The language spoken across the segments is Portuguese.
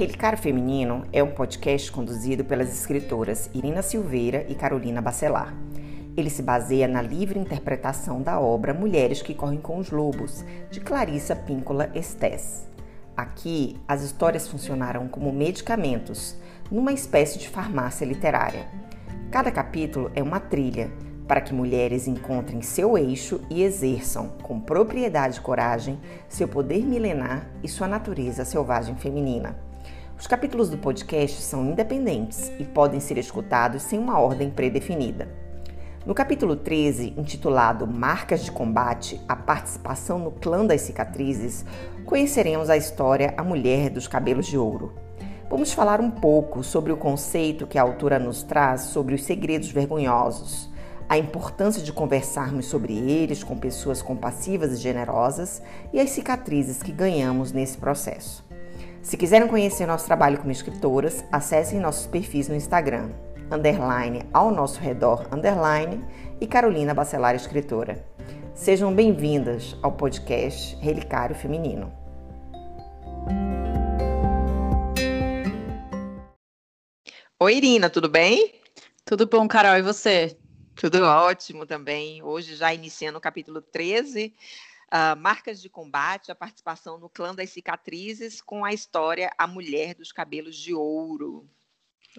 Relicário Feminino é um podcast conduzido pelas escritoras Irina Silveira e Carolina Bacelar. Ele se baseia na livre interpretação da obra Mulheres que Correm com os Lobos, de Clarissa Píncola Estés. Aqui, as histórias funcionaram como medicamentos, numa espécie de farmácia literária. Cada capítulo é uma trilha para que mulheres encontrem seu eixo e exerçam, com propriedade e coragem, seu poder milenar e sua natureza selvagem feminina. Os capítulos do podcast são independentes e podem ser escutados sem uma ordem predefinida. No capítulo 13, intitulado Marcas de Combate A Participação no Clã das Cicatrizes, conheceremos a história A Mulher dos Cabelos de Ouro. Vamos falar um pouco sobre o conceito que a autora nos traz sobre os segredos vergonhosos a importância de conversarmos sobre eles com pessoas compassivas e generosas e as cicatrizes que ganhamos nesse processo. Se quiserem conhecer nosso trabalho como escritoras, acessem nossos perfis no Instagram, underline ao nosso redor, underline e Carolina Bacelar Escritora. Sejam bem-vindas ao podcast Relicário Feminino. Oi, Irina, tudo bem? Tudo bom, Carol, e você? Tudo ótimo também. Hoje, já iniciando o capítulo 13, uh, Marcas de Combate, a participação no Clã das Cicatrizes, com a história A Mulher dos Cabelos de Ouro.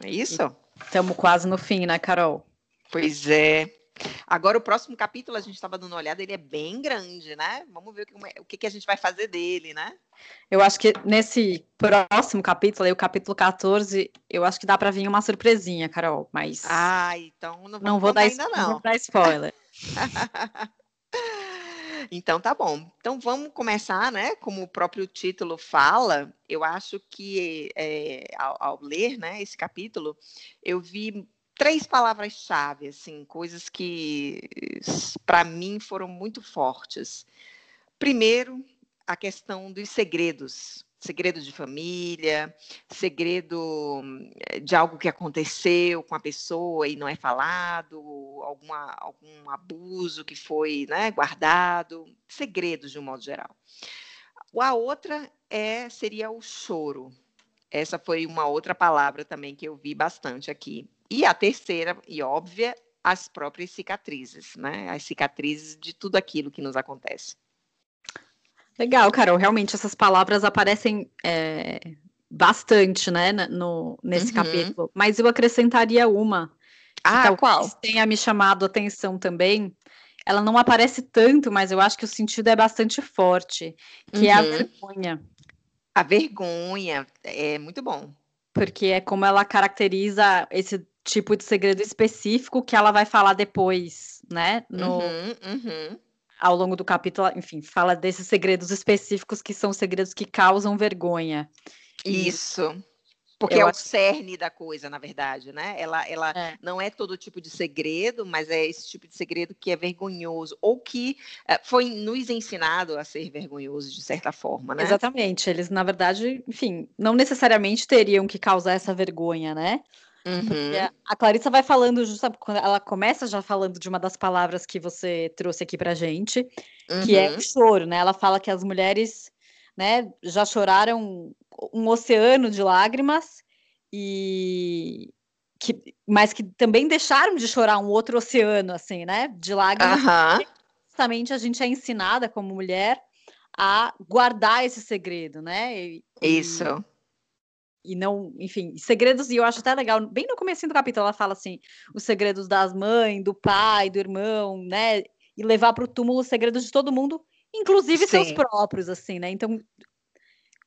É isso? Estamos quase no fim, né, Carol? Pois é. Agora, o próximo capítulo, a gente estava dando uma olhada, ele é bem grande, né? Vamos ver o que, o que a gente vai fazer dele, né? Eu acho que nesse próximo capítulo, aí, o capítulo 14, eu acho que dá para vir uma surpresinha, Carol, mas. Ah, então não, não vou dar ainda, não. não vou dar spoiler. Então tá bom. Então vamos começar, né? Como o próprio título fala, eu acho que é, ao, ao, ler, né, esse capítulo, eu vi três palavras-chave, assim, coisas que para mim foram muito fortes. Primeiro, a questão dos segredos, segredo de família, segredo eh, de algo que aconteceu com a pessoa e não é falado, alguma, algum abuso que foi né, guardado, segredos de um modo geral. A outra é seria o choro. Essa foi uma outra palavra também que eu vi bastante aqui. E a terceira, e óbvia, as próprias cicatrizes, né? As cicatrizes de tudo aquilo que nos acontece. Legal, Carol. Realmente essas palavras aparecem é, bastante, né, no, nesse uhum. capítulo. Mas eu acrescentaria uma. Ah, qual? Tenha me chamado a atenção também. Ela não aparece tanto, mas eu acho que o sentido é bastante forte, que uhum. é a uhum. vergonha. A vergonha é muito bom. Porque é como ela caracteriza esse tipo de segredo específico que ela vai falar depois, né? No, uhum, uhum. Ao longo do capítulo, enfim, fala desses segredos específicos que são segredos que causam vergonha. Isso. Porque eu é o cerne da coisa, na verdade, né? Ela, ela é. não é todo tipo de segredo, mas é esse tipo de segredo que é vergonhoso, ou que é, foi nos ensinado a ser vergonhoso, de certa forma, né? Exatamente. Eles, na verdade, enfim, não necessariamente teriam que causar essa vergonha, né? Uhum. A Clarissa vai falando, quando ela começa já falando de uma das palavras que você trouxe aqui pra gente, uhum. que é o uhum. choro, né? Ela fala que as mulheres, né, já choraram um oceano de lágrimas e que, mas que também deixaram de chorar um outro oceano, assim, né, de lágrimas. Uhum. Justamente a gente é ensinada como mulher a guardar esse segredo, né? E, Isso e não, enfim, segredos, e eu acho até legal, bem no começo do capítulo, ela fala assim, os segredos das mães, do pai, do irmão, né, e levar para o túmulo os segredos de todo mundo, inclusive Sim. seus próprios, assim, né, então,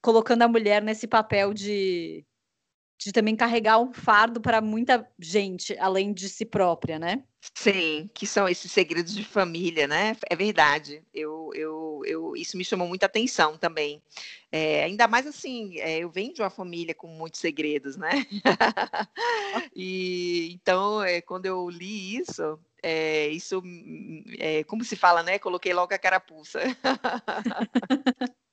colocando a mulher nesse papel de, de também carregar um fardo para muita gente, além de si própria, né. Sim, que são esses segredos de família, né? É verdade. Eu, eu, eu, isso me chamou muita atenção também. É, ainda mais assim, é, eu venho de uma família com muitos segredos, né? e então, é, quando eu li isso, é, isso, é, como se fala, né? Coloquei logo a carapuça.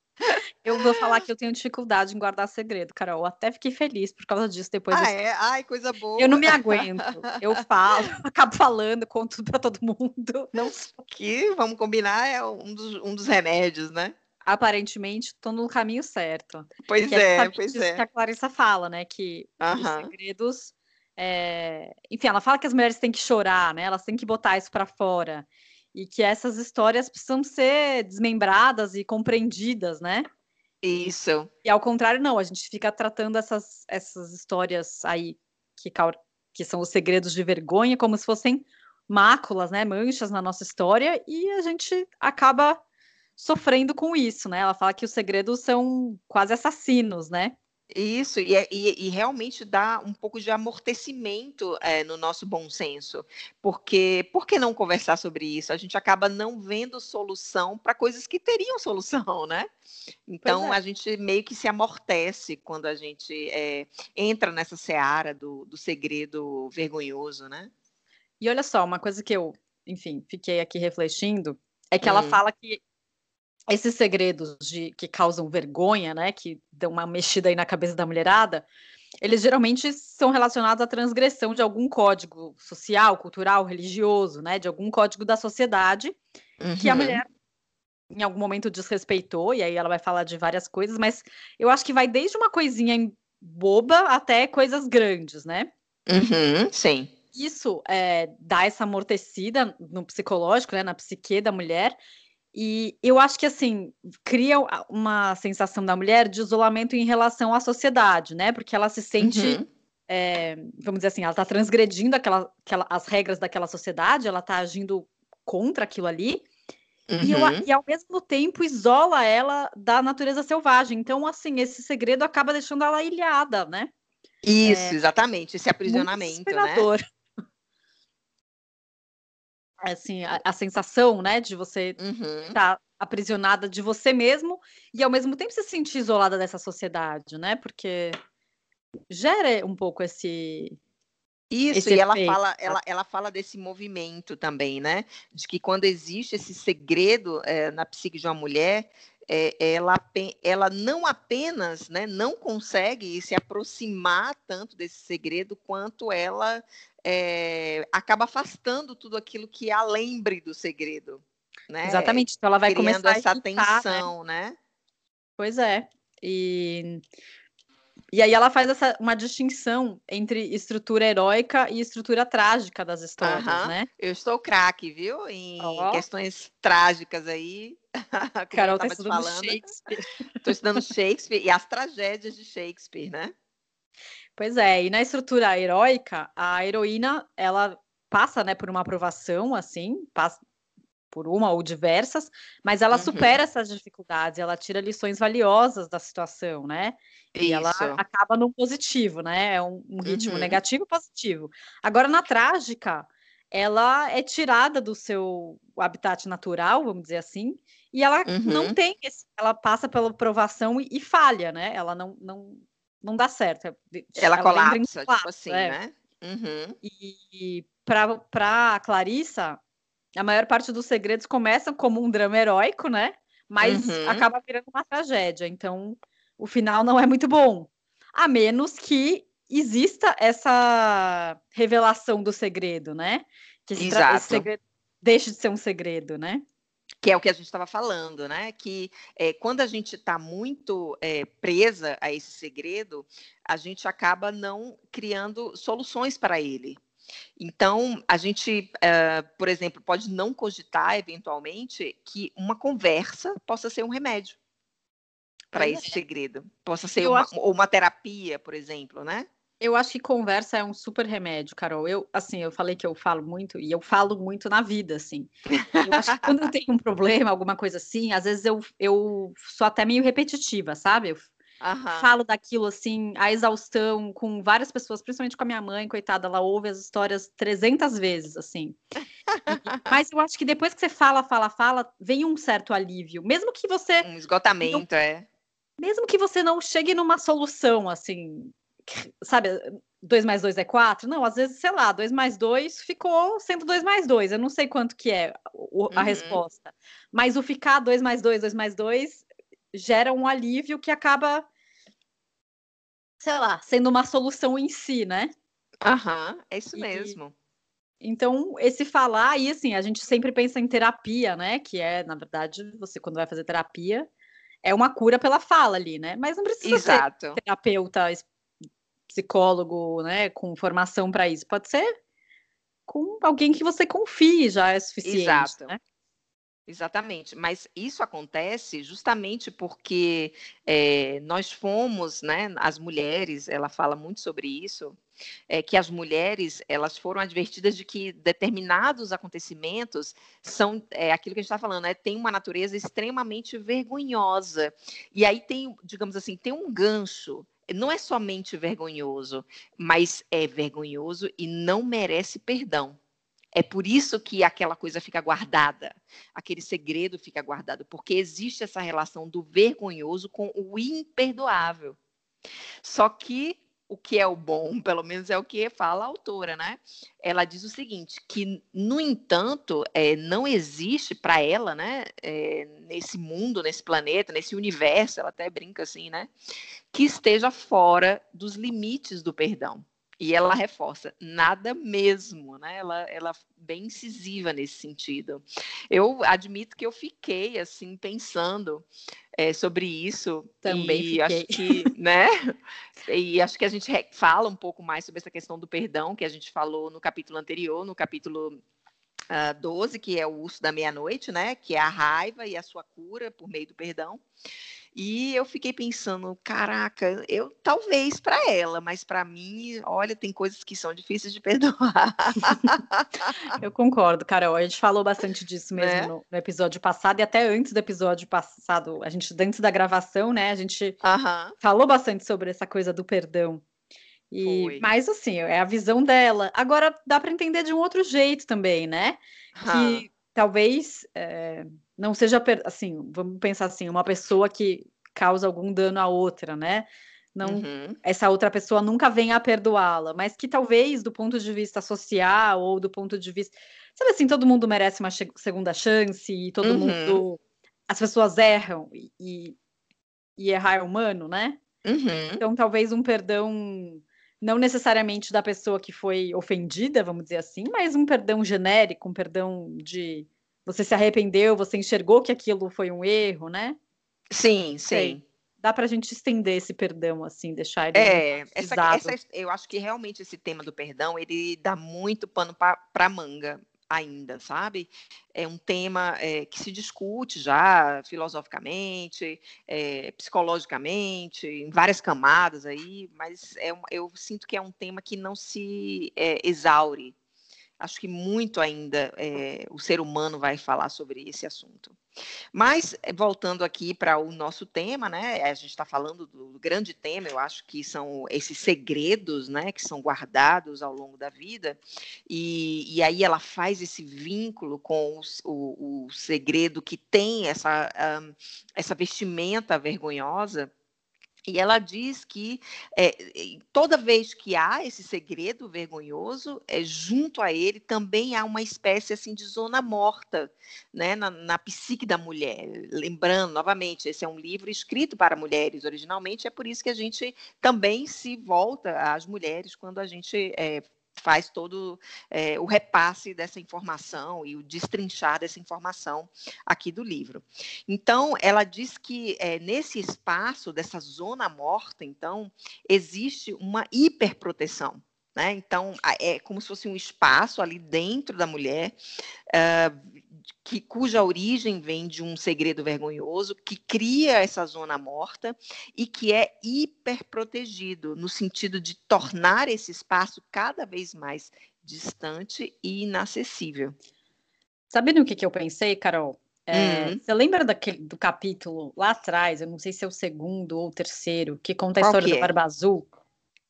Eu vou falar que eu tenho dificuldade em guardar segredo, Carol. Até fiquei feliz por causa disso depois. Ah, é? Ai, coisa boa. Eu não me aguento. Eu falo, acabo falando, conto para todo mundo. Não que, vamos combinar, é um dos, um dos remédios, né? aparentemente estou no caminho certo. Pois é, é pois é. que a Clarissa fala, né? Que os segredos. É... Enfim, ela fala que as mulheres têm que chorar, né? Elas têm que botar isso para fora. E que essas histórias precisam ser desmembradas e compreendidas, né? Isso. E ao contrário, não, a gente fica tratando essas, essas histórias aí que, que são os segredos de vergonha como se fossem máculas, né, manchas na nossa história, e a gente acaba sofrendo com isso, né? Ela fala que os segredos são quase assassinos, né? Isso, e, é, e, e, realmente dá um pouco de amortecimento é, no nosso bom senso, porque por que não conversar sobre isso? A gente acaba não vendo solução para coisas que teriam solução, né? Então é. a gente meio que se amortece quando a gente é, entra nessa seara do, do segredo vergonhoso, né? E olha só, uma coisa que eu, enfim, fiquei aqui refletindo é que hum. ela fala que esses segredos de que causam vergonha, né, que dão uma mexida aí na cabeça da mulherada, eles geralmente são relacionados à transgressão de algum código social, cultural, religioso, né, de algum código da sociedade uhum. que a uhum. mulher em algum momento desrespeitou, e aí ela vai falar de várias coisas, mas eu acho que vai desde uma coisinha boba até coisas grandes, né? Uhum, sim. Isso é, dá essa amortecida no psicológico, né, na psique da mulher, e eu acho que, assim, cria uma sensação da mulher de isolamento em relação à sociedade, né? Porque ela se sente, uhum. é, vamos dizer assim, ela está transgredindo aquela, aquela, as regras daquela sociedade, ela está agindo contra aquilo ali. Uhum. E, eu, e, ao mesmo tempo isola ela da natureza selvagem. Então, assim, esse segredo acaba deixando ela ilhada, né? Isso, é, exatamente, esse aprisionamento, né? Assim, a, a, sensação, né, de você uhum. estar tá aprisionada de você mesmo e ao mesmo tempo se sentir isolada dessa sociedade, né? Porque gera um pouco esse isso, esse e ela fala, ela, ela fala desse movimento também, né? De que quando existe esse segredo é, na psique de uma mulher, é, ela, ela não apenas né, não consegue se aproximar tanto desse segredo, quanto ela é, acaba afastando tudo aquilo que a lembre do segredo. Né? Exatamente, então ela vai Criando começar essa a irritar, tensão, né? né? Pois é. E, e aí ela faz essa, uma distinção entre estrutura heróica e estrutura trágica das histórias, né? Eu estou craque, viu? Em oh. questões trágicas aí. Carol está estudando falando. Shakespeare. Estou estudando Shakespeare e as tragédias de Shakespeare, né? Pois é, e na estrutura heróica, a heroína, ela passa, né, por uma aprovação, assim, passa por uma ou diversas, mas ela uhum. supera essas dificuldades, ela tira lições valiosas da situação, né? E Isso. ela acaba no positivo, né? É um, um ritmo uhum. negativo e positivo. Agora, na trágica, ela é tirada do seu habitat natural, vamos dizer assim, e ela uhum. não tem esse, ela passa pela aprovação e, e falha, né? Ela não, não, não dá certo. É ela, ela colapsa, tipo assim, é. né? Uhum. E, e para Clarissa, a maior parte dos segredos começam como um drama heróico, né? Mas uhum. acaba virando uma tragédia. Então, o final não é muito bom. A menos que exista essa revelação do segredo, né? Que esse, esse segredo deixe de ser um segredo, né? Que é o que a gente estava falando, né? Que é, quando a gente está muito é, presa a esse segredo, a gente acaba não criando soluções para ele. Então, a gente, uh, por exemplo, pode não cogitar, eventualmente, que uma conversa possa ser um remédio para esse é. segredo. Possa ser uma, acho... uma terapia, por exemplo, né? Eu acho que conversa é um super remédio, Carol. Eu, assim, eu falei que eu falo muito e eu falo muito na vida, assim. Eu acho que quando eu tenho um problema, alguma coisa assim, às vezes eu, eu sou até meio repetitiva, sabe? Eu Uhum. falo daquilo assim, a exaustão com várias pessoas, principalmente com a minha mãe, coitada, ela ouve as histórias 300 vezes, assim. Mas eu acho que depois que você fala, fala, fala, vem um certo alívio, mesmo que você um esgotamento, não, é. Mesmo que você não chegue numa solução assim, sabe, 2 mais 2 é 4? Não, às vezes, sei lá, 2 mais 2 ficou sendo 2 mais 2. Eu não sei quanto que é o, a uhum. resposta. Mas o ficar 2 mais 2, 2 mais 2 gera um alívio que acaba, sei lá, sendo uma solução em si, né? Aham, uhum, é isso e, mesmo. Então, esse falar, e assim, a gente sempre pensa em terapia, né? Que é, na verdade, você quando vai fazer terapia, é uma cura pela fala ali, né? Mas não precisa Exato. ser terapeuta, psicólogo, né, com formação para isso. Pode ser com alguém que você confie já é suficiente. Exato. Né? Exatamente, mas isso acontece justamente porque é, nós fomos, né, as mulheres, ela fala muito sobre isso, é, que as mulheres elas foram advertidas de que determinados acontecimentos são é, aquilo que a gente está falando, né, tem uma natureza extremamente vergonhosa e aí tem, digamos assim, tem um gancho não é somente vergonhoso, mas é vergonhoso e não merece perdão. É por isso que aquela coisa fica guardada, aquele segredo fica guardado, porque existe essa relação do vergonhoso com o imperdoável. Só que o que é o bom, pelo menos é o que fala a autora, né? Ela diz o seguinte, que, no entanto, é, não existe para ela, né, é, nesse mundo, nesse planeta, nesse universo, ela até brinca assim, né, que esteja fora dos limites do perdão. E ela reforça, nada mesmo, né? Ela, ela bem incisiva nesse sentido. Eu admito que eu fiquei assim pensando é, sobre isso. Também e fiquei. acho que, né? E acho que a gente fala um pouco mais sobre essa questão do perdão que a gente falou no capítulo anterior, no capítulo uh, ah, 12, que é o uso da meia-noite, né? Que é a raiva e a sua cura por meio do perdão. E eu fiquei pensando, caraca, eu talvez para ela, mas para mim, olha, tem coisas que são difíceis de perdoar. eu concordo, Carol. A gente falou bastante disso mesmo é? no, no, episódio passado e até antes do episódio passado, a gente antes da gravação, né? A gente falou bastante sobre essa coisa do perdão. E, Foi. mas assim, é a visão dela. Agora dá para entender de um outro jeito também, né? Que talvez é, não seja assim, vamos pensar assim, uma pessoa que causa algum dano à outra, né? Não, uhum. essa outra pessoa nunca venha a perdoá-la, mas que talvez do ponto de vista social ou do ponto de vista, sabe assim, todo mundo merece uma segunda chance e todo uhum. mundo, as pessoas erram e, e errar é humano, né? Uhum. Então talvez um perdão não necessariamente da pessoa que foi ofendida, vamos dizer assim, mas um perdão genérico, um perdão de você se arrependeu, você enxergou que aquilo foi um erro, né? Sim, sim. Sei. Dá para a gente estender esse perdão, assim, deixar ele. É, essa, essa, eu acho que realmente esse tema do perdão ele dá muito pano para manga ainda, sabe? É um tema é, que se discute já filosoficamente, é, psicologicamente, em várias camadas aí, mas é, eu sinto que é um tema que não se é, exaure acho que muito ainda é, o ser humano vai falar sobre esse assunto. Mas, eh, voltando aqui para o nosso tema, né? A gente está falando do grande tema, eu acho que são esses segredos, né? Que são guardados ao longo da vida. E, e aí ela faz esse vínculo com o, o, segredo que tem essa, um, essa vestimenta vergonhosa e ela diz que é, toda vez que há esse segredo vergonhoso, é, junto a ele também há uma espécie assim de zona morta né, na, na psique da mulher. Lembrando, novamente, esse é um livro escrito para mulheres originalmente, é por isso que a gente também se volta às mulheres quando a gente é, faz todo é, o repasse dessa informação e o destrinchar dessa informação aqui do livro. Então, ela diz que é, nesse espaço, dessa zona morta, então, existe uma hiperproteção. Né? Então, é como se fosse um espaço ali dentro da mulher, uh, que, cuja origem vem de um segredo vergonhoso, que cria essa zona morta e que é hiperprotegido, no sentido de tornar esse espaço cada vez mais distante e inacessível. Sabe no que, que eu pensei, Carol? É, uhum. Você lembra daquele, do capítulo lá atrás, eu não sei se é o segundo ou o terceiro, que conta a Qual história do é? Barba Azul?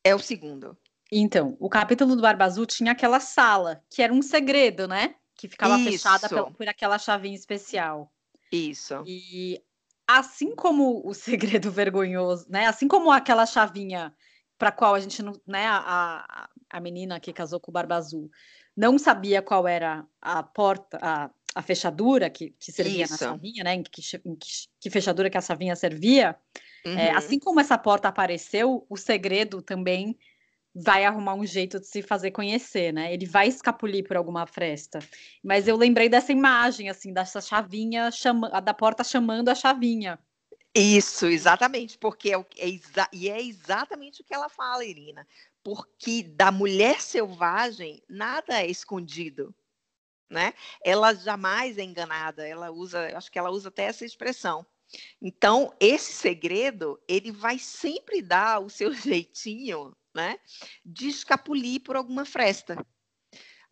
É o segundo. Então, o capítulo do Barba Azul tinha aquela sala, que era um segredo, né? Que ficava Isso. fechada por, por aquela chavinha especial. Isso. E assim como o segredo vergonhoso, né? Assim como aquela chavinha para qual a gente não, né? A, a menina que casou com o Barba Azul não sabia qual era a porta, a, a fechadura que, que servia Isso. na chavinha, né? Em que, em que, que, fechadura que a chavinha servia. É, uhum. É, assim como essa porta apareceu, o segredo também vai arrumar um jeito de se fazer conhecer, né? Ele vai escapulir por alguma fresta. Mas eu lembrei dessa imagem, assim, dessa chavinha, chama, da porta chamando a chavinha. Isso, exatamente, porque é, é exa e é exatamente o que ela fala, Irina, porque da mulher selvagem nada é escondido, né? Ela jamais é enganada, ela usa, acho que ela usa até essa expressão. Então, esse segredo, ele vai sempre dar o seu jeitinho, né, de escapulir por alguma fresta.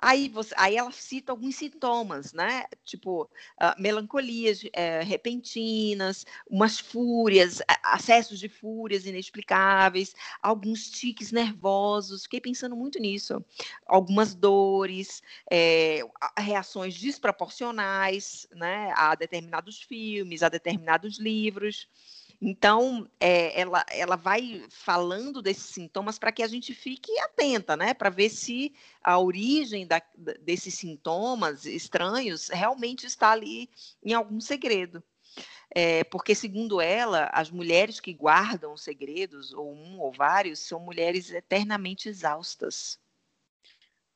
Aí, você, aí ela cita alguns sintomas, né? Tipo, uh, melancolias uh, repentinas, umas fúrias, acessos de fúrias inexplicáveis, alguns tiques nervosos. Fiquei pensando muito nisso. Algumas dores, é, reações desproporcionais, né? A determinados filmes, a determinados livros. Então, é, ela, ela vai falando desses sintomas para que a gente fique atenta, né? Para ver se a origem da, desses sintomas estranhos realmente está ali em algum segredo. É, porque, segundo ela, as mulheres que guardam segredos, ou um ou vários, são mulheres eternamente exaustas.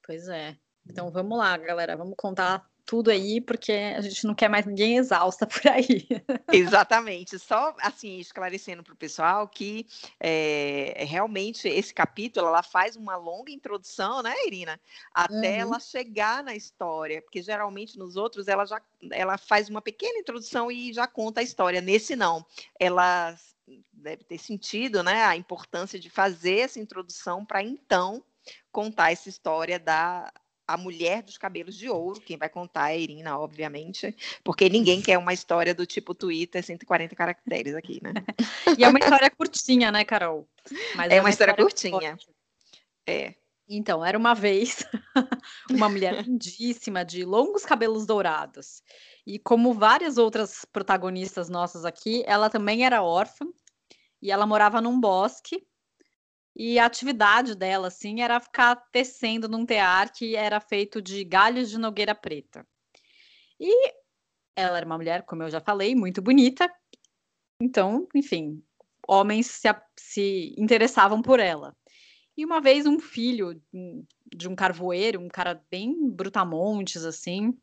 Pois é. Então vamos lá, galera, vamos contar tudo aí, porque a gente não quer mais ninguém exausta por aí. Exatamente. Só assim, esclarecendo para o pessoal que é, realmente esse capítulo ela faz uma longa introdução, né, Irina? Até uhum. ela chegar na história, porque geralmente nos outros ela já ela faz uma pequena introdução e já conta a história. Nesse não. Ela deve ter sentido, né, a importância de fazer essa introdução para então contar essa história da a mulher dos cabelos de ouro, quem vai contar é a Irina, obviamente, porque ninguém quer uma história do tipo Twitter 140 caracteres aqui, né? e é uma história curtinha, né, Carol? Mas é, é uma, uma história, história curtinha. Forte. É. Então, era uma vez uma mulher lindíssima, de longos cabelos dourados. E como várias outras protagonistas nossas aqui, ela também era órfã e ela morava num bosque e a atividade dela, assim, era ficar tecendo num tear que era feito de galhos de nogueira preta. E ela era uma mulher, como eu já falei, muito bonita. Então, enfim, homens se, se interessavam por ela. E uma vez um filho de um carvoeiro, um cara bem brutamontes, assim,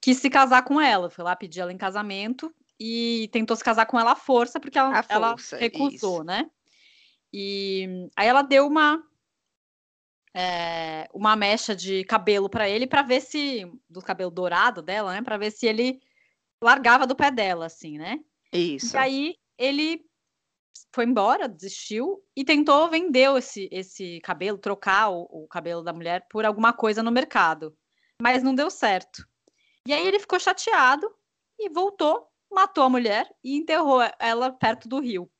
quis se casar com ela. Foi lá pedir ela em casamento e tentou se casar com ela à força, porque ela, força, ela recusou, isso. né? E aí ela deu uma é, uma mecha de cabelo para ele para ver se do cabelo dourado dela, né, para ver se ele largava do pé dela assim, né? Isso. E aí ele foi embora, desistiu e tentou vender esse, esse cabelo, trocar o, o cabelo da mulher por alguma coisa no mercado, mas não deu certo. E aí ele ficou chateado e voltou, matou a mulher e enterrou ela perto do rio.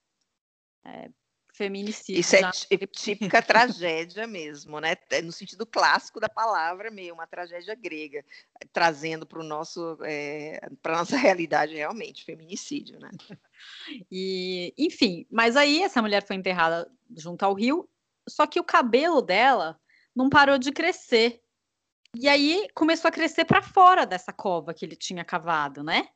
É, feminicídio. Isso é típica tragédia mesmo, né? É no sentido clássico da palavra meio, uma tragédia grega, trazendo para o nosso, é, para nossa realidade realmente, feminicídio, né? E, enfim, mas aí essa mulher foi enterrada junto ao rio, só que o cabelo dela não parou de crescer. E aí começou a crescer para fora dessa cova que ele tinha cavado, né?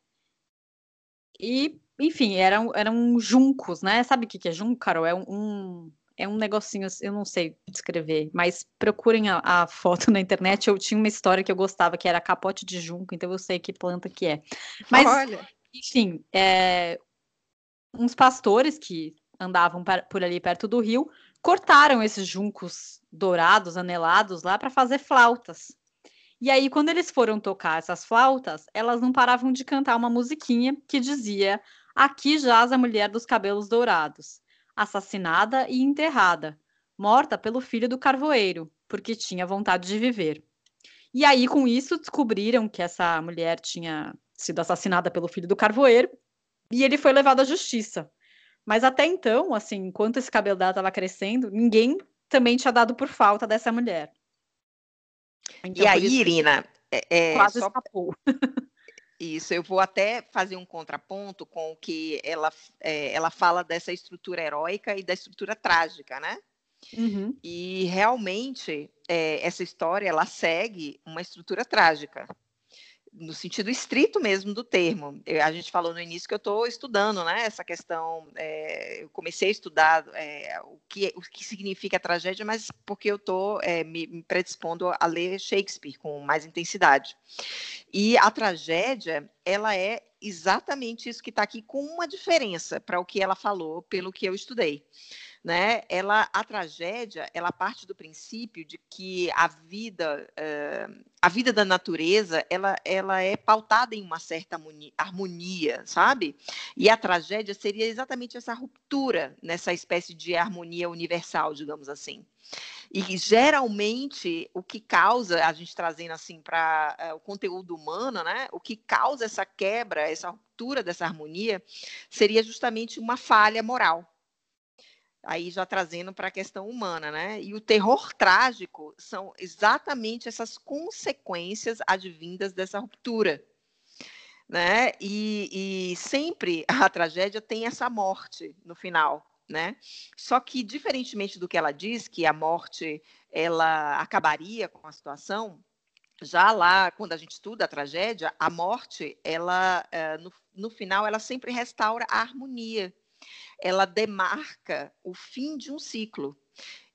E enfim, eram, eram juncos, né? Sabe o que, que é junco, Carol? É um, é um negocinho, eu não sei descrever, mas procurem a, a, foto na internet. Eu tinha uma história que eu gostava, que era capote de junco, então eu sei que planta que é. Mas, Olha. enfim, é, uns pastores que andavam por ali perto do rio cortaram esses juncos dourados, anelados lá para fazer flautas. E aí, quando eles foram tocar essas flautas, elas não paravam de cantar uma musiquinha que dizia Aqui jaz a mulher dos cabelos dourados, assassinada e enterrada, morta pelo filho do carvoeiro, porque tinha vontade de viver. E aí, com isso, descobriram que essa mulher tinha sido assassinada pelo filho do carvoeiro e ele foi levado à justiça. Mas até então, assim, enquanto esse cabelo dela estava crescendo, ninguém também tinha dado por falta dessa mulher. Então, e aí, Irina, é, é, quase só... escapou. Isso, eu vou até fazer um contraponto com o que ela, é, ela fala dessa estrutura heróica e da estrutura trágica, né? Uhum. E realmente é, essa história ela segue uma estrutura trágica. No sentido estrito mesmo do termo. Eu, a gente falou no início que eu estou estudando, né, essa questão. É, eu comecei a estudar é, o, que, o que significa tragédia, mas porque eu estou é, me, me predispondo a ler Shakespeare com mais intensidade. E a tragédia, ela é exatamente isso que está aqui, com uma diferença para o que ela falou, pelo que eu estudei né? Ela, a tragédia, ela parte do princípio de que a vida, uh, a vida da natureza, ela, ela é pautada em uma certa harmonia, sabe? E a tragédia seria exatamente essa ruptura nessa espécie de harmonia universal, digamos assim. E geralmente o que causa, a gente trazendo assim para uh, o conteúdo humano, né? O que causa essa quebra, essa ruptura dessa harmonia, seria justamente uma falha moral aí já trazendo para a questão humana, né? E o terror trágico são exatamente essas consequências advindas dessa ruptura, né? E, e sempre a tragédia tem essa morte no final, né? Só que diferentemente do que ela diz, que a morte ela acabaria com a situação, já lá, quando a gente estuda a tragédia, a morte, ela, eh, no, no final, ela sempre restaura a harmonia ela demarca o fim de um ciclo.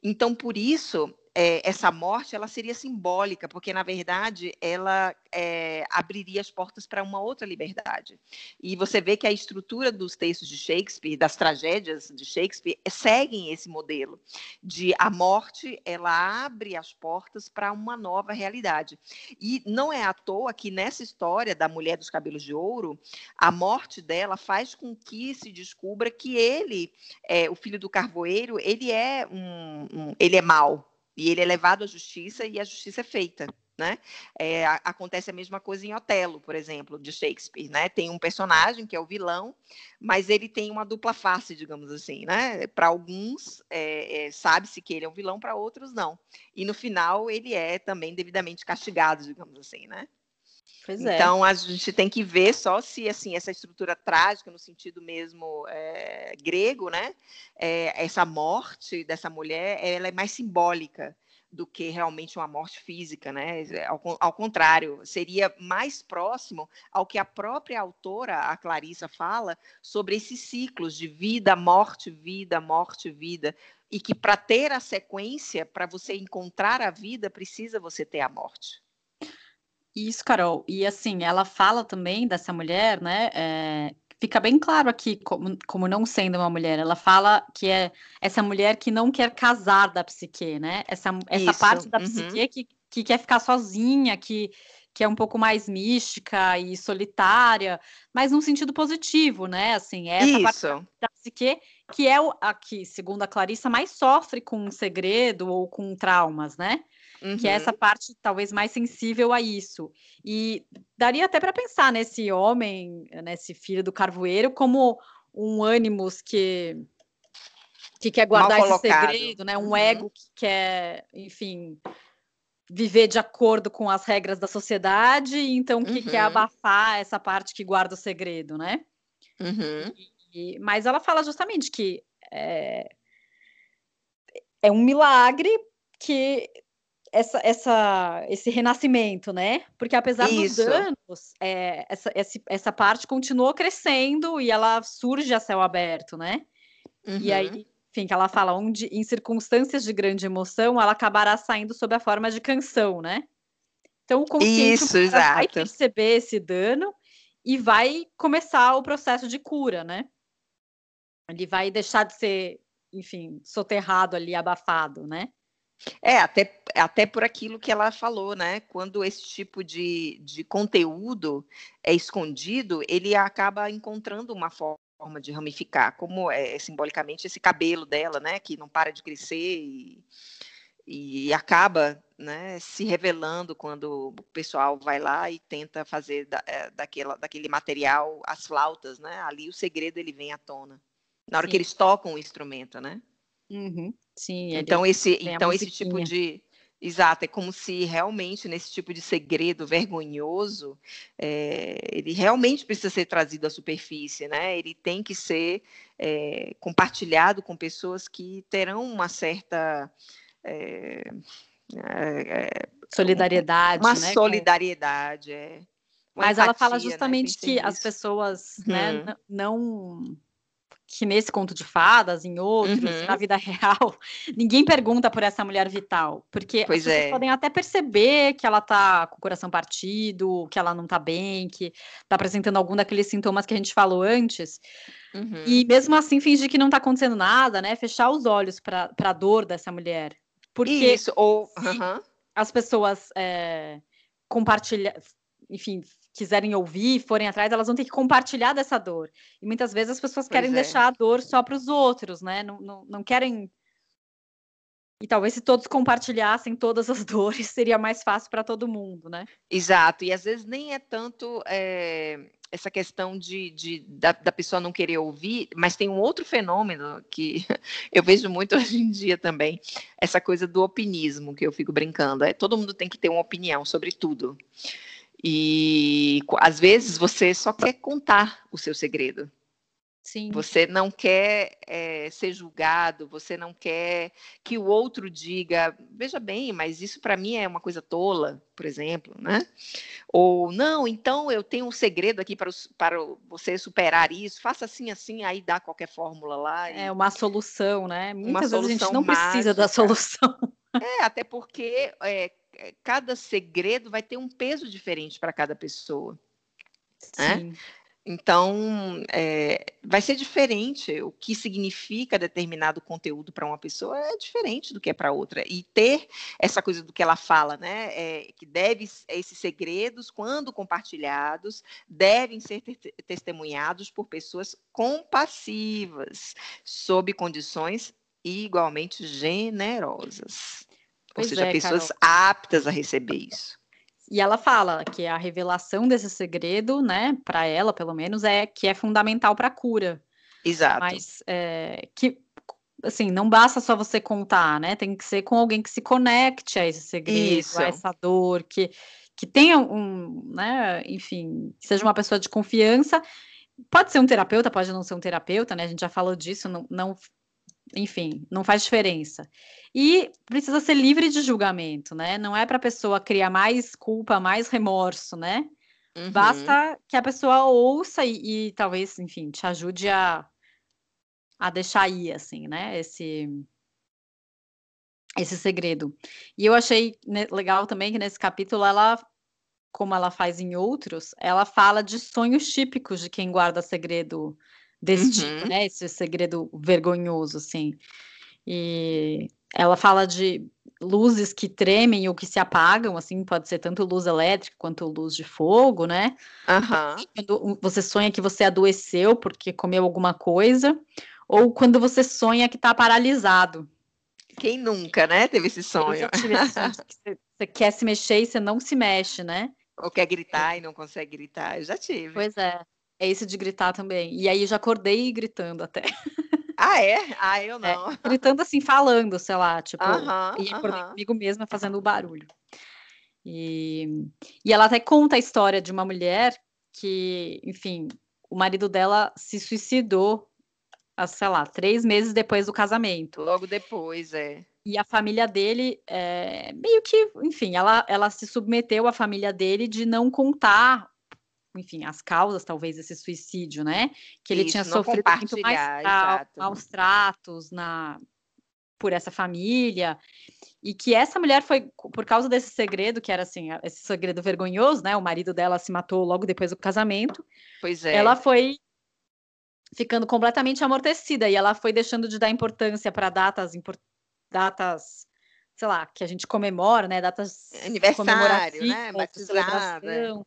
Então, por isso, é, essa morte ela seria simbólica, porque na verdade ela é, abriria as portas para uma outra liberdade. E você vê que a estrutura dos textos de Shakespeare, das tragédias de Shakespeare, seguem esse modelo de a morte ela abre as portas para uma nova realidade. E não é à toa que nessa história da mulher dos cabelos de ouro, a morte dela faz com que se descubra que ele, é, o filho do carvoeiro, ele é um, um ele é mau e ele é levado à justiça e a justiça é feita. Né? É, acontece a mesma coisa em Otelo, por exemplo, de Shakespeare, né? Tem um personagem que é o vilão, mas ele tem uma dupla face, digamos assim, né? Para alguns é, é, sabe-se que ele é um vilão, para outros não. E no final ele é também devidamente castigado, digamos assim, né? Pois é. Então a gente tem que ver só se assim essa estrutura trágica no sentido mesmo é, grego, né? É, essa morte dessa mulher, ela é mais simbólica do que realmente uma morte física, né? Ao, ao, contrário, seria mais próximo ao que a própria autora, a Clarissa, fala sobre esses ciclos de vida, morte, vida, morte, vida, e que para ter a sequência, para você encontrar a vida, precisa você ter a morte. Isso, Carol. E assim, ela fala também dessa mulher, né? É, fica bem claro aqui, como, como não sendo uma mulher, ela fala que é essa mulher que não quer casar da psique, né? Essa, essa parte da uhum. psique que, que quer ficar sozinha, que, que é um pouco mais mística e solitária, mas num sentido positivo, né? Assim, é essa Isso. parte da psique que é o, a que, segundo a Clarissa, mais sofre com um segredo ou com traumas, né? Uhum. que é essa uhum. parte talvez mais sensível a isso. E daria até para pensar nesse homem, nesse filho do carvoeiro, como um ânimos que que quer guardar esse segredo, né? Um uhum. ego que quer, enfim, viver de acordo com as regras da sociedade, então que uhum. quer abafar essa parte que guarda o segredo, né? Uhum. E, mas ela fala justamente que é, é um milagre que essa, essa, esse renascimento, né? Porque apesar Isso. dos danos, é, essa, essa, essa parte continuou crescendo e ela surge a céu aberto, né? Uhum. E aí, enfim, que ela fala onde, em circunstâncias de grande emoção, ela acabará saindo sob a forma de canção, né? Então, o consciente Isso, vai perceber esse dano e vai começar o processo de cura, né? Ele vai deixar de ser, enfim, soterrado ali, abafado, né? É, até, até por aquilo que ela falou, né? Quando esse tipo de, de conteúdo é escondido, ele acaba encontrando uma forma de ramificar, como é simbolicamente esse cabelo dela, né? Que não para de crescer e, e acaba né, se revelando quando o pessoal vai lá e tenta fazer da, é, daquela, daquele material as flautas, né? Ali o segredo ele vem à tona. Na hora Sim. que eles tocam o instrumento, né? Uhum. Sim, então esse, então esse tipo de Exato, é como se realmente nesse tipo de segredo vergonhoso, é, ele realmente precisa ser trazido à superfície, né? Ele tem que ser é, compartilhado com pessoas que terão uma certa solidariedade, uma né? solidariedade, é Mas empatia, ela fala né, justamente né? que as pessoas, né, uhum. né, não que nesse conto de fadas, em outros, uhum. na vida real, ninguém pergunta por essa mulher vital, porque pois as pessoas é. podem até perceber que ela tá com o coração partido, que ela não tá bem, que tá apresentando algum daqueles sintomas que a gente falou antes, uhum. e mesmo assim fingir que não tá acontecendo nada, né, fechar os olhos para a dor dessa mulher, porque Isso, ou... Uhum. as pessoas é, compartilham, enfim, quiserem ouvir, forem atrás, elas vão ter que compartilhar dessa dor. E muitas vezes as pessoas pois querem é. deixar a dor só para os outros, né? Não, não, não querem. E talvez se todos compartilhassem todas as dores, seria mais fácil para todo mundo, né? Exato. E às vezes nem é tanto é, essa questão de, de da, da, pessoa não querer ouvir, mas tem um outro fenômeno que eu vejo muito hoje em dia também, essa coisa do opinismo que eu fico brincando. É todo mundo tem que ter uma opinião sobre tudo. E às vezes você só quer contar o seu segredo. Sim. Você não quer é, ser julgado, você não quer que o outro diga, veja bem, mas isso para mim é uma coisa tola, por exemplo, né? Ou não, então eu tenho um segredo aqui para, para você superar isso, faça assim, assim, aí dá qualquer fórmula lá. E... É uma solução, né? Muitas vezes a gente não mágica. precisa da solução. É, até porque é, cada segredo vai ter um peso diferente para cada pessoa. Né? Então, é, vai ser diferente. O que significa determinado conteúdo para uma pessoa é diferente do que é para outra. E ter essa coisa do que ela fala, né? É, que deve, esses segredos, quando compartilhados, devem ser te testemunhados por pessoas compassivas, sob condições igualmente generosas. Ou seja, é, pessoas Carol. aptas a receber isso. E ela fala que a revelação desse segredo, né, para ela, pelo menos, é que é fundamental para a cura. Exato. Mas é, que, assim, não basta só você contar, né? Tem que ser com alguém que se conecte a esse segredo, Isso. a essa dor, que, que tenha um, né, enfim, que seja uma pessoa de confiança. Pode ser um terapeuta, pode não ser um terapeuta, né? A gente já falou disso, não, não enfim, não faz diferença. E precisa ser livre de julgamento, né? Não é para a pessoa criar mais culpa, mais remorso, né? Uhum. Basta que a pessoa ouça e, e, talvez, enfim, te ajude a, a deixar ir, assim, né? Esse, esse segredo. E eu achei legal também que nesse capítulo ela, como ela faz em outros, ela fala de sonhos típicos de quem guarda segredo desse uhum. tipo, né? Esse segredo vergonhoso, assim. E ela fala de luzes que tremem ou que se apagam, assim, pode ser tanto luz elétrica quanto luz de fogo, né? Uhum. Quando você sonha que você adoeceu porque comeu alguma coisa, ou quando você sonha que está paralisado. Quem nunca, né, teve esse sonho? Sonho você, você quer se mexer e você não se mexe, né? Ou quer gritar e não consegue gritar, eu já tive. Pois é. É esse de gritar também. E aí eu já acordei gritando até. Ah, é? Ah, eu é, não. É, gritando assim, falando, sei lá, tipo, uh -huh, e acordei uh -huh. comigo mesma fazendo o barulho. E, e ela até conta a história de uma mulher que, enfim, o marido dela se suicidou, sei lá, três meses depois do casamento. Logo depois, é. E a família dele, é, meio que, enfim, ela, ela se submeteu à família dele de não contar enfim, as causas talvez desse suicídio, né? Que ele Isso, tinha sofrido muito mais maus tratos na por essa família e que essa mulher foi por causa desse segredo que era assim esse segredo vergonhoso, né? O marido dela se matou logo depois do casamento. Pois é. Ela foi ficando completamente amortecida e ela foi deixando de dar importância para datas datas sei lá que a gente comemora, né? Datas aniversário, né? Batizada.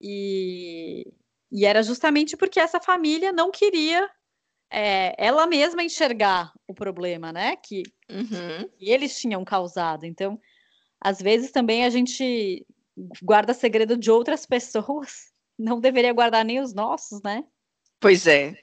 E, e era justamente porque essa família não queria é, ela mesma enxergar o problema, né? Que, uhum. que, eles tinham causado. Então, às vezes também a gente guarda segredo de outras pessoas, não deveria guardar nem os nossos, né? Pois é.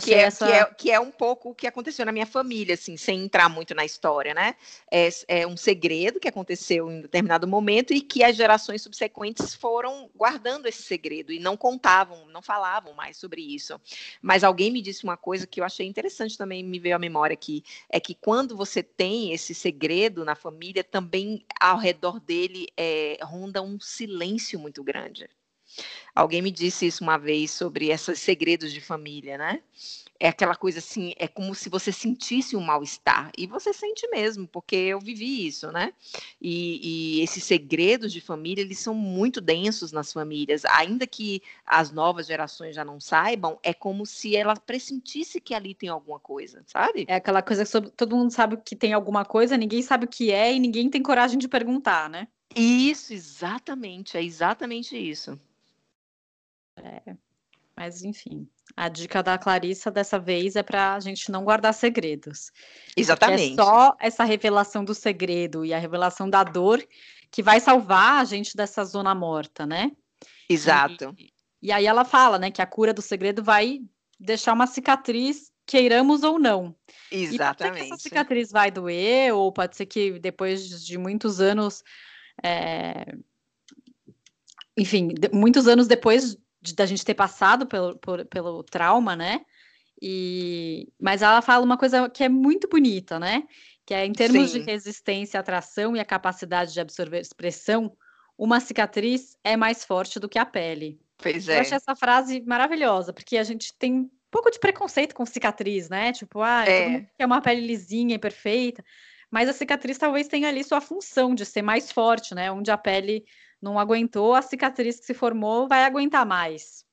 Que, é, essa... que, é, que é um pouco o que aconteceu na minha família, assim, sem entrar muito na história, né? É, é um segredo que aconteceu em determinado momento e que as gerações subsequentes foram guardando esse segredo e não contavam, não falavam mais sobre isso. Mas alguém me disse uma coisa que eu achei interessante também, me veio à memória aqui, é que quando você tem esse segredo na família, também ao redor dele é, ronda um silêncio muito grande. Alguém me disse isso uma vez sobre esses segredos de família, né? É aquela coisa assim, é como se você sentisse um mal-estar. E você sente mesmo, porque eu vivi isso, né? E, e, esses segredos de família, eles são muito densos nas famílias. Ainda que as novas gerações já não saibam, é como se ela pressentisse que ali tem alguma coisa, sabe? É aquela coisa que todo mundo sabe que tem alguma coisa, ninguém sabe o que é e ninguém tem coragem de perguntar, né? Isso, exatamente. É exatamente isso. É, mas enfim, a dica da Clarissa dessa vez é para a gente não guardar segredos. Exatamente. É só essa revelação do segredo e a revelação da dor que vai salvar a gente dessa zona morta, né? Exato. E, e aí ela fala, né, que a cura do segredo vai deixar uma cicatriz, queiramos ou não. Exatamente. E pode ser que essa cicatriz vai doer, ou pode ser que depois de muitos anos. É... Enfim, muitos anos depois de, da gente ter passado pelo, por, pelo trauma, né? E, mas ela fala uma coisa que é muito bonita, né? Que é em termos Sim. de resistência, atração e a capacidade de absorver expressão, uma cicatriz é mais forte do que a pele. Pois é. Eu acho essa frase maravilhosa, porque a gente tem um pouco de preconceito com cicatriz, né? Tipo, ah, é, é uma pele lisinha e perfeita. Mas a cicatriz talvez tenha ali sua função de ser mais forte, né? Onde a pele não aguentou, a cicatriz que se formou vai aguentar mais.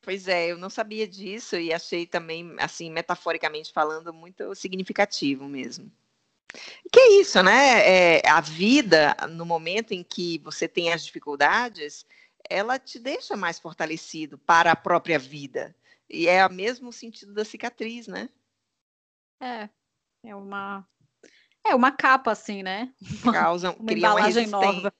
Pois é, eu não sabia disso e achei também, assim, metaforicamente falando, muito significativo mesmo. Que é isso, né? É, a vida, no momento em que você tem as dificuldades, ela te deixa mais fortalecido para a própria vida. E é o mesmo sentido da cicatriz, né? É, é uma é uma capa assim, né? Uma, Causa, uma embalagem nova.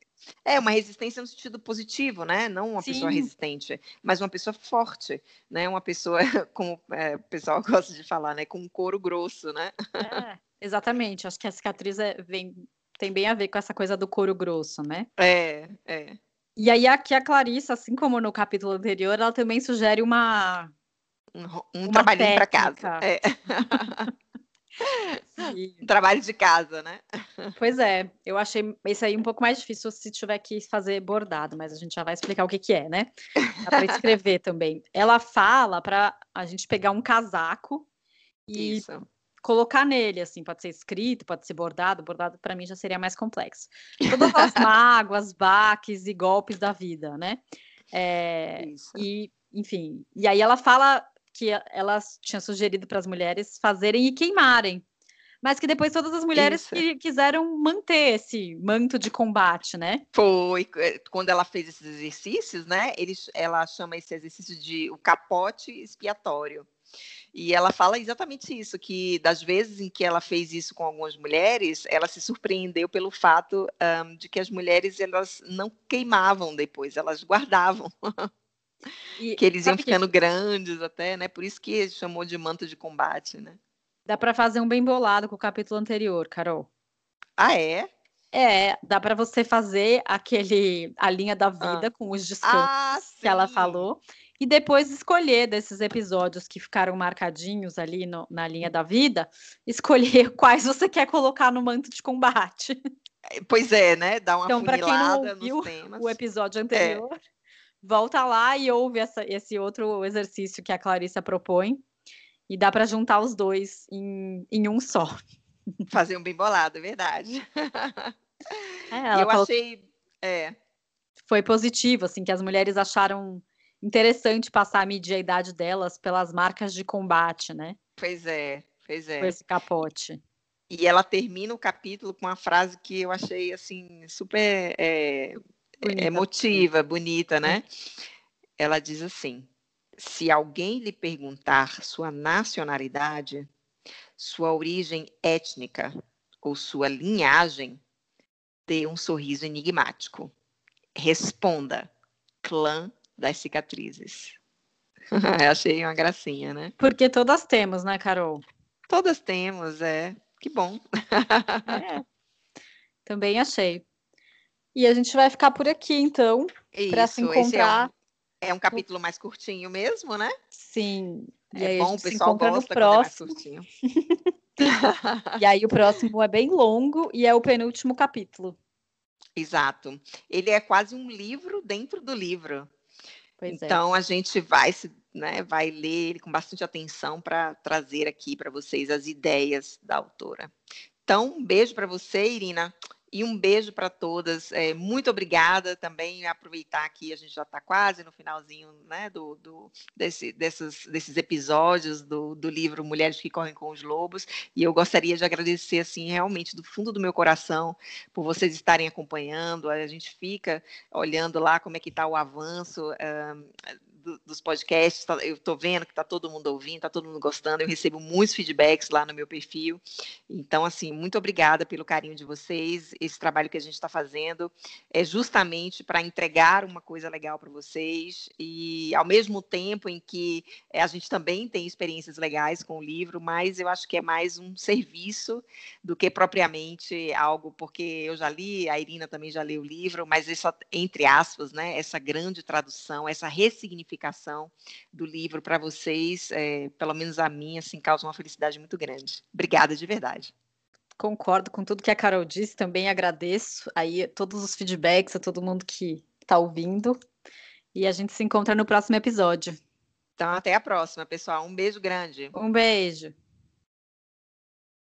É, uma resistência no sentido positivo, né? Não uma Sim. pessoa resistente, mas uma pessoa forte, né? Uma pessoa, como é, o pessoal gosta de falar, né? Com um couro grosso, né? É, exatamente. Acho que a cicatriz é, vem, tem bem a ver com essa coisa do couro grosso, né? É, é. E aí aqui a Clarissa, assim como no capítulo anterior, ela também sugere uma... Um, um trabalhinho para casa. É. Um trabalho de casa, né? Pois é, eu achei esse aí um pouco mais difícil se tiver que fazer bordado, mas a gente já vai explicar o que, que é, né? Dá para escrever também. Ela fala para a gente pegar um casaco e Isso. colocar nele, assim, pode ser escrito, pode ser bordado. Bordado para mim já seria mais complexo. Todas as mágoas, baques e golpes da vida, né? É, e, enfim, e aí ela fala que ela tinha sugerido para as mulheres fazerem e queimarem. Mas que depois todas as mulheres que, quiseram manter esse manto de combate, né? Foi é, quando ela fez esses exercícios, né? Eles, ela chama esse exercício de o capote expiatório. E ela fala exatamente isso, que das vezes em que ela fez isso com algumas mulheres, ela se surpreendeu pelo fato um, de que as mulheres elas não queimavam depois, elas guardavam. E, que eles iam ficando que... grandes até, né? Por isso que chamou de manto de combate, né? Dá para fazer um bem bolado com o capítulo anterior, Carol. Ah, é? É, dá para você fazer aquele a linha da vida ah. com os descansos ah, que ela falou e depois escolher desses episódios que ficaram marcadinhos ali no, na linha da vida, escolher quais você quer colocar no manto de combate. Pois é, né? Dá uma então, para quem não ouviu o episódio é. anterior, é volta lá e ouve essa, esse outro exercício que a Clarissa propõe. E dá para juntar os dois em, em um só. Fazer um bem bolado, é verdade. É, eu falou... achei. É. Foi positivo, assim, que as mulheres acharam interessante passar a medir a idade delas pelas marcas de combate, né? Pois é, pois é. Com esse capote. E ela termina o capítulo com uma frase que eu achei, assim, super é, bonita. emotiva, bonita, né? Ela diz assim: se alguém lhe perguntar sua nacionalidade, sua origem étnica ou sua linhagem, dê um sorriso enigmático. Responda: clã das cicatrizes. Achei uma gracinha, né? Porque todas temos, né, Carol? Todas temos, é. Que bom. É. Também achei. E a gente vai ficar por aqui, então, para se encontrar. É um, é um, capítulo mais curtinho mesmo, né? Sim. E é bom, o pessoal gosta próximo. É curtinho. e aí o próximo é bem longo e é o penúltimo capítulo. Exato. Ele é quase um livro dentro do livro. Pois é. então é. a gente vai se né, vai ler ele com bastante atenção para trazer aqui para vocês as ideias da autora. Então, um beijo para você, Irina. E um beijo para todas. É, muito obrigada também. Aproveitar que a gente já está quase no finalzinho né, do, do desse, desses, desses episódios do, do livro Mulheres que Correm com os Lobos. E eu gostaria de agradecer, assim, realmente, do fundo do meu coração, por vocês estarem acompanhando. A gente fica olhando lá como é que está o avanço do, dos podcasts, tá, eu estou vendo que está todo mundo ouvindo, está todo mundo gostando, eu recebo muitos feedbacks lá no meu perfil. Então, assim, muito obrigada pelo carinho de vocês. Esse trabalho que a gente está fazendo é justamente para entregar uma coisa legal para vocês e, ao mesmo tempo em que é, a gente também tem experiências legais com o livro, mas eu acho que é mais um serviço do que propriamente algo, porque eu já li, a Irina também já leu o livro, mas isso, entre aspas, né, essa grande tradução, essa ressignificação do livro para vocês, é, pelo menos a mim, assim, causa uma felicidade muito grande. Obrigada de verdade. Concordo com tudo que a Carol disse, também agradeço aí todos os feedbacks a todo mundo que está ouvindo. E a gente se encontra no próximo episódio. Então, até a próxima, pessoal. Um beijo grande. Um beijo.